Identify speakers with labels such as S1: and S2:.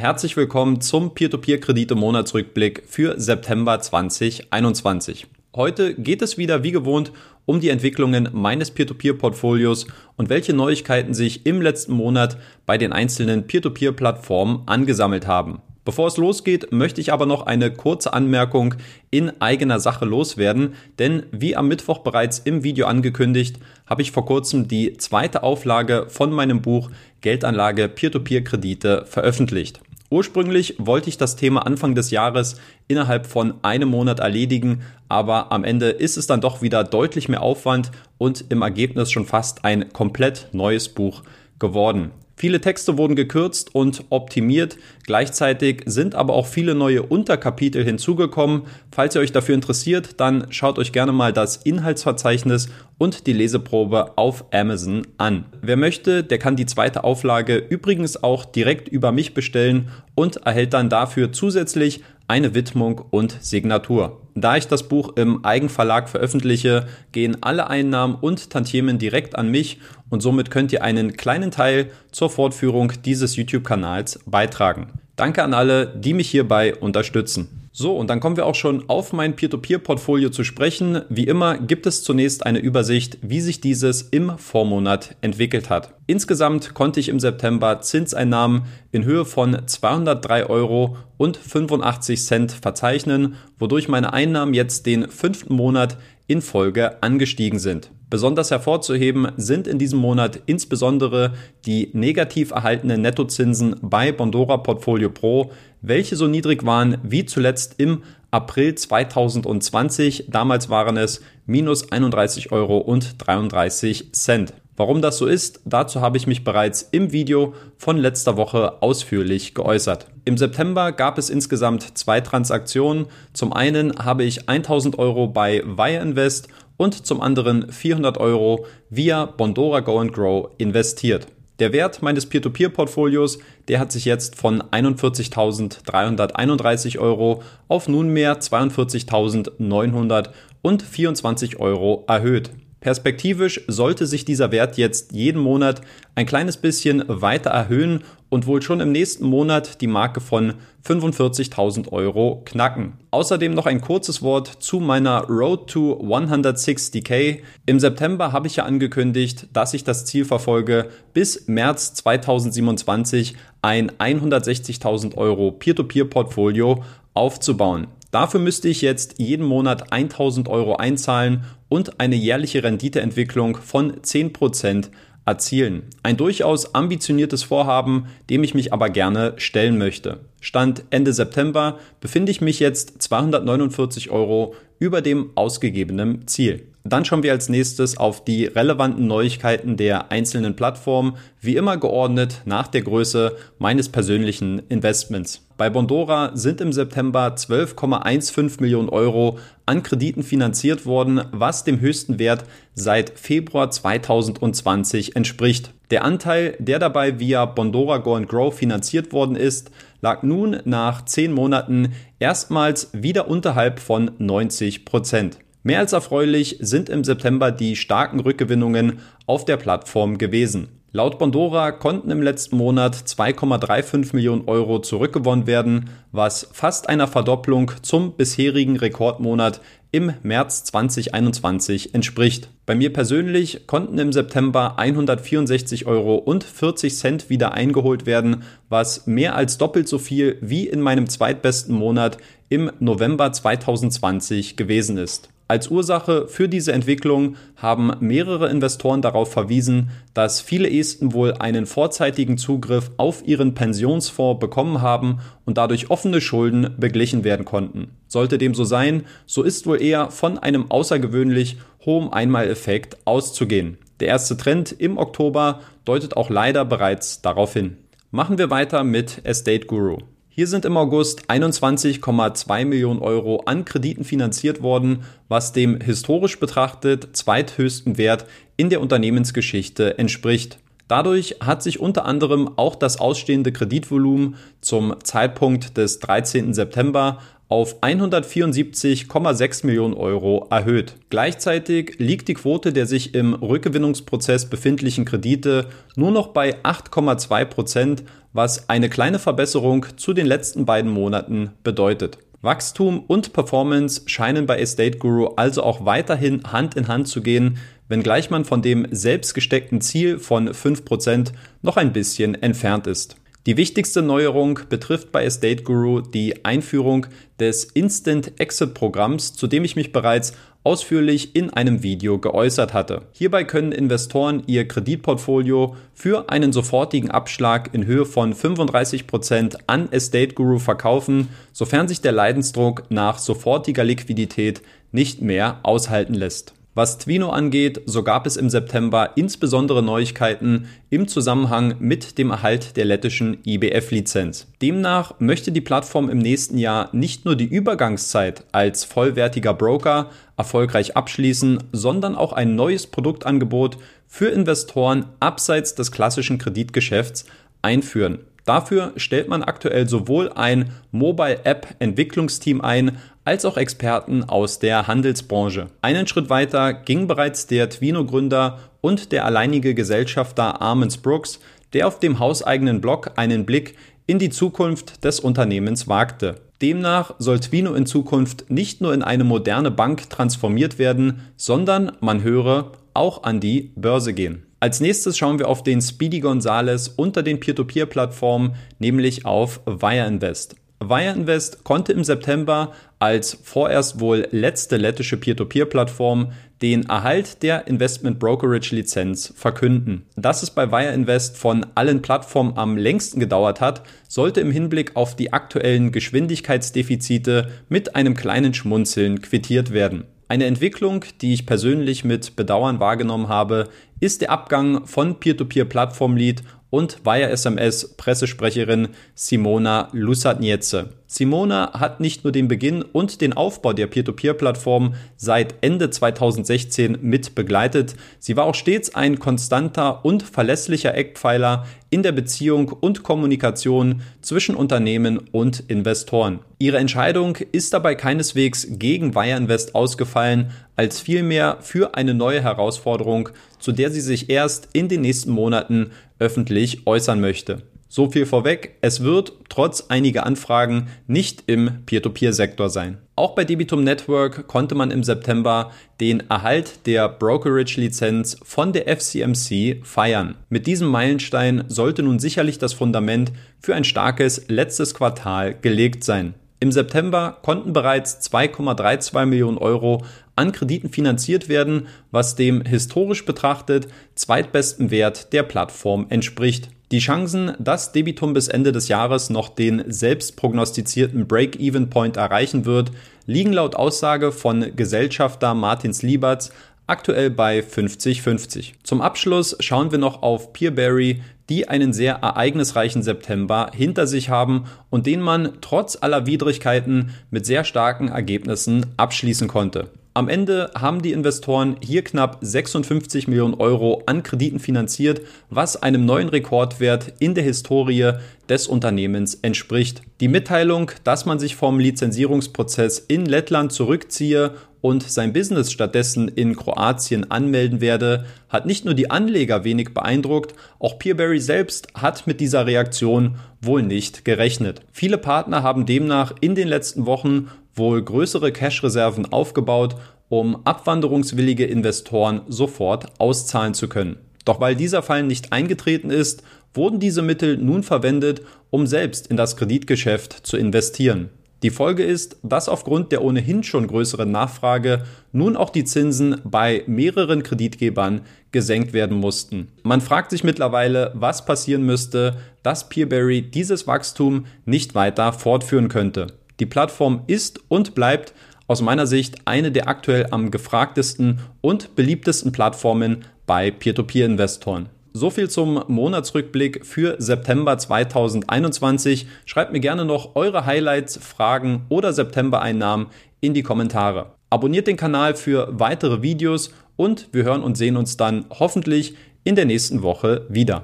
S1: herzlich willkommen zum Peer-to-Peer-Kredite-Monatsrückblick für September 2021. Heute geht es wieder wie gewohnt um die Entwicklungen meines Peer-to-Peer-Portfolios und welche Neuigkeiten sich im letzten Monat bei den einzelnen Peer-to-Peer-Plattformen angesammelt haben. Bevor es losgeht, möchte ich aber noch eine kurze Anmerkung in eigener Sache loswerden, denn wie am Mittwoch bereits im Video angekündigt, habe ich vor kurzem die zweite Auflage von meinem Buch Geldanlage Peer-to-Peer-Kredite veröffentlicht. Ursprünglich wollte ich das Thema Anfang des Jahres innerhalb von einem Monat erledigen, aber am Ende ist es dann doch wieder deutlich mehr Aufwand und im Ergebnis schon fast ein komplett neues Buch geworden. Viele Texte wurden gekürzt und optimiert. Gleichzeitig sind aber auch viele neue Unterkapitel hinzugekommen. Falls ihr euch dafür interessiert, dann schaut euch gerne mal das Inhaltsverzeichnis und die Leseprobe auf Amazon an. Wer möchte, der kann die zweite Auflage übrigens auch direkt über mich bestellen und erhält dann dafür zusätzlich eine Widmung und Signatur. Da ich das Buch im Eigenverlag veröffentliche, gehen alle Einnahmen und Tantiemen direkt an mich und somit könnt ihr einen kleinen Teil zur Fortführung dieses YouTube-Kanals beitragen. Danke an alle, die mich hierbei unterstützen. So, und dann kommen wir auch schon auf mein Peer-to-Peer-Portfolio zu sprechen. Wie immer gibt es zunächst eine Übersicht, wie sich dieses im Vormonat entwickelt hat. Insgesamt konnte ich im September Zinseinnahmen in Höhe von 203 Euro und 85 Cent verzeichnen, wodurch meine Einnahmen jetzt den fünften Monat in Folge angestiegen sind. Besonders hervorzuheben sind in diesem Monat insbesondere die negativ erhaltenen Nettozinsen bei Bondora Portfolio Pro, welche so niedrig waren wie zuletzt im April 2020. Damals waren es minus 31 Euro und 33 Cent. Warum das so ist, dazu habe ich mich bereits im Video von letzter Woche ausführlich geäußert. Im September gab es insgesamt zwei Transaktionen. Zum einen habe ich 1000 Euro bei Wire Invest und zum anderen 400 Euro via Bondora Go and Grow investiert. Der Wert meines Peer-to-Peer-Portfolios, der hat sich jetzt von 41.331 Euro auf nunmehr 42.924 Euro erhöht. Perspektivisch sollte sich dieser Wert jetzt jeden Monat ein kleines bisschen weiter erhöhen und wohl schon im nächsten Monat die Marke von 45.000 Euro knacken. Außerdem noch ein kurzes Wort zu meiner Road to 160k. Im September habe ich ja angekündigt, dass ich das Ziel verfolge, bis März 2027 ein 160.000 Euro Peer-to-Peer-Portfolio aufzubauen. Dafür müsste ich jetzt jeden Monat 1000 Euro einzahlen und eine jährliche Renditeentwicklung von 10% erzielen. Ein durchaus ambitioniertes Vorhaben, dem ich mich aber gerne stellen möchte. Stand Ende September befinde ich mich jetzt 249 Euro über dem ausgegebenen Ziel. Dann schauen wir als nächstes auf die relevanten Neuigkeiten der einzelnen Plattformen, wie immer geordnet nach der Größe meines persönlichen Investments. Bei Bondora sind im September 12,15 Millionen Euro an Krediten finanziert worden, was dem höchsten Wert seit Februar 2020 entspricht. Der Anteil, der dabei via Bondora Go and Grow finanziert worden ist, lag nun nach zehn Monaten erstmals wieder unterhalb von 90 Prozent. Mehr als erfreulich sind im September die starken Rückgewinnungen auf der Plattform gewesen. Laut Bondora konnten im letzten Monat 2,35 Millionen Euro zurückgewonnen werden, was fast einer Verdopplung zum bisherigen Rekordmonat im März 2021 entspricht. Bei mir persönlich konnten im September 164 Euro und 40 Cent wieder eingeholt werden, was mehr als doppelt so viel wie in meinem zweitbesten Monat im November 2020 gewesen ist. Als Ursache für diese Entwicklung haben mehrere Investoren darauf verwiesen, dass viele Esten wohl einen vorzeitigen Zugriff auf ihren Pensionsfonds bekommen haben und dadurch offene Schulden beglichen werden konnten. Sollte dem so sein, so ist wohl eher von einem außergewöhnlich hohen Einmaleffekt auszugehen. Der erste Trend im Oktober deutet auch leider bereits darauf hin. Machen wir weiter mit Estate Guru. Hier sind im August 21,2 Millionen Euro an Krediten finanziert worden, was dem historisch betrachtet zweithöchsten Wert in der Unternehmensgeschichte entspricht. Dadurch hat sich unter anderem auch das ausstehende Kreditvolumen zum Zeitpunkt des 13. September auf 174,6 Millionen Euro erhöht. Gleichzeitig liegt die Quote der sich im Rückgewinnungsprozess befindlichen Kredite nur noch bei 8,2 Prozent, was eine kleine Verbesserung zu den letzten beiden Monaten bedeutet. Wachstum und Performance scheinen bei Estate Guru also auch weiterhin Hand in Hand zu gehen, wenngleich man von dem selbst gesteckten Ziel von 5% noch ein bisschen entfernt ist. Die wichtigste Neuerung betrifft bei Estate Guru die Einführung des Instant Exit Programms, zu dem ich mich bereits ausführlich in einem Video geäußert hatte. Hierbei können Investoren ihr Kreditportfolio für einen sofortigen Abschlag in Höhe von 35 Prozent an Estate Guru verkaufen, sofern sich der Leidensdruck nach sofortiger Liquidität nicht mehr aushalten lässt. Was Twino angeht, so gab es im September insbesondere Neuigkeiten im Zusammenhang mit dem Erhalt der lettischen IBF-Lizenz. Demnach möchte die Plattform im nächsten Jahr nicht nur die Übergangszeit als vollwertiger Broker erfolgreich abschließen, sondern auch ein neues Produktangebot für Investoren abseits des klassischen Kreditgeschäfts einführen. Dafür stellt man aktuell sowohl ein Mobile App Entwicklungsteam ein, als auch Experten aus der Handelsbranche. Einen Schritt weiter ging bereits der Twino-Gründer und der alleinige Gesellschafter Armens Brooks, der auf dem hauseigenen Blog einen Blick in die Zukunft des Unternehmens wagte. Demnach soll Twino in Zukunft nicht nur in eine moderne Bank transformiert werden, sondern, man höre, auch an die Börse gehen. Als nächstes schauen wir auf den Speedy Gonzales unter den Peer-to-Peer-Plattformen, nämlich auf Wire Invest. Wire Invest konnte im September als vorerst wohl letzte lettische Peer-to-Peer-Plattform den Erhalt der Investment Brokerage Lizenz verkünden. Dass es bei Wire Invest von allen Plattformen am längsten gedauert hat, sollte im Hinblick auf die aktuellen Geschwindigkeitsdefizite mit einem kleinen Schmunzeln quittiert werden. Eine Entwicklung, die ich persönlich mit Bedauern wahrgenommen habe, ist der Abgang von Peer-to-Peer-Plattform-Lead und Wire SMS Pressesprecherin Simona Lusatnietze. Simona hat nicht nur den Beginn und den Aufbau der Peer-to-Peer-Plattform seit Ende 2016 mit begleitet, sie war auch stets ein konstanter und verlässlicher Eckpfeiler in der Beziehung und Kommunikation zwischen Unternehmen und Investoren. Ihre Entscheidung ist dabei keineswegs gegen Wire Invest ausgefallen, als vielmehr für eine neue Herausforderung, zu der sie sich erst in den nächsten Monaten öffentlich äußern möchte. So viel vorweg, es wird trotz einiger Anfragen nicht im Peer-to-Peer-Sektor sein. Auch bei Debitum Network konnte man im September den Erhalt der Brokerage-Lizenz von der FCMC feiern. Mit diesem Meilenstein sollte nun sicherlich das Fundament für ein starkes letztes Quartal gelegt sein. Im September konnten bereits 2,32 Millionen Euro an Krediten finanziert werden, was dem historisch betrachtet zweitbesten Wert der Plattform entspricht. Die Chancen, dass Debitum bis Ende des Jahres noch den selbst prognostizierten Break-Even-Point erreichen wird, liegen laut Aussage von Gesellschafter Martins Lieberts aktuell bei 50-50. Zum Abschluss schauen wir noch auf Peerberry, die einen sehr ereignisreichen September hinter sich haben und den man trotz aller Widrigkeiten mit sehr starken Ergebnissen abschließen konnte. Am Ende haben die Investoren hier knapp 56 Millionen Euro an Krediten finanziert, was einem neuen Rekordwert in der Historie des Unternehmens entspricht. Die Mitteilung, dass man sich vom Lizenzierungsprozess in Lettland zurückziehe und sein Business stattdessen in Kroatien anmelden werde, hat nicht nur die Anleger wenig beeindruckt, auch Peerberry selbst hat mit dieser Reaktion wohl nicht gerechnet. Viele Partner haben demnach in den letzten Wochen wohl größere Cash-Reserven aufgebaut, um abwanderungswillige Investoren sofort auszahlen zu können. Doch weil dieser Fall nicht eingetreten ist, wurden diese Mittel nun verwendet, um selbst in das Kreditgeschäft zu investieren. Die Folge ist, dass aufgrund der ohnehin schon größeren Nachfrage nun auch die Zinsen bei mehreren Kreditgebern gesenkt werden mussten. Man fragt sich mittlerweile, was passieren müsste, dass Peerberry dieses Wachstum nicht weiter fortführen könnte. Die Plattform ist und bleibt aus meiner Sicht eine der aktuell am gefragtesten und beliebtesten Plattformen bei Peer-to-Peer-Investoren. So viel zum Monatsrückblick für September 2021. Schreibt mir gerne noch eure Highlights, Fragen oder September-Einnahmen in die Kommentare. Abonniert den Kanal für weitere Videos und wir hören und sehen uns dann hoffentlich in der nächsten Woche wieder.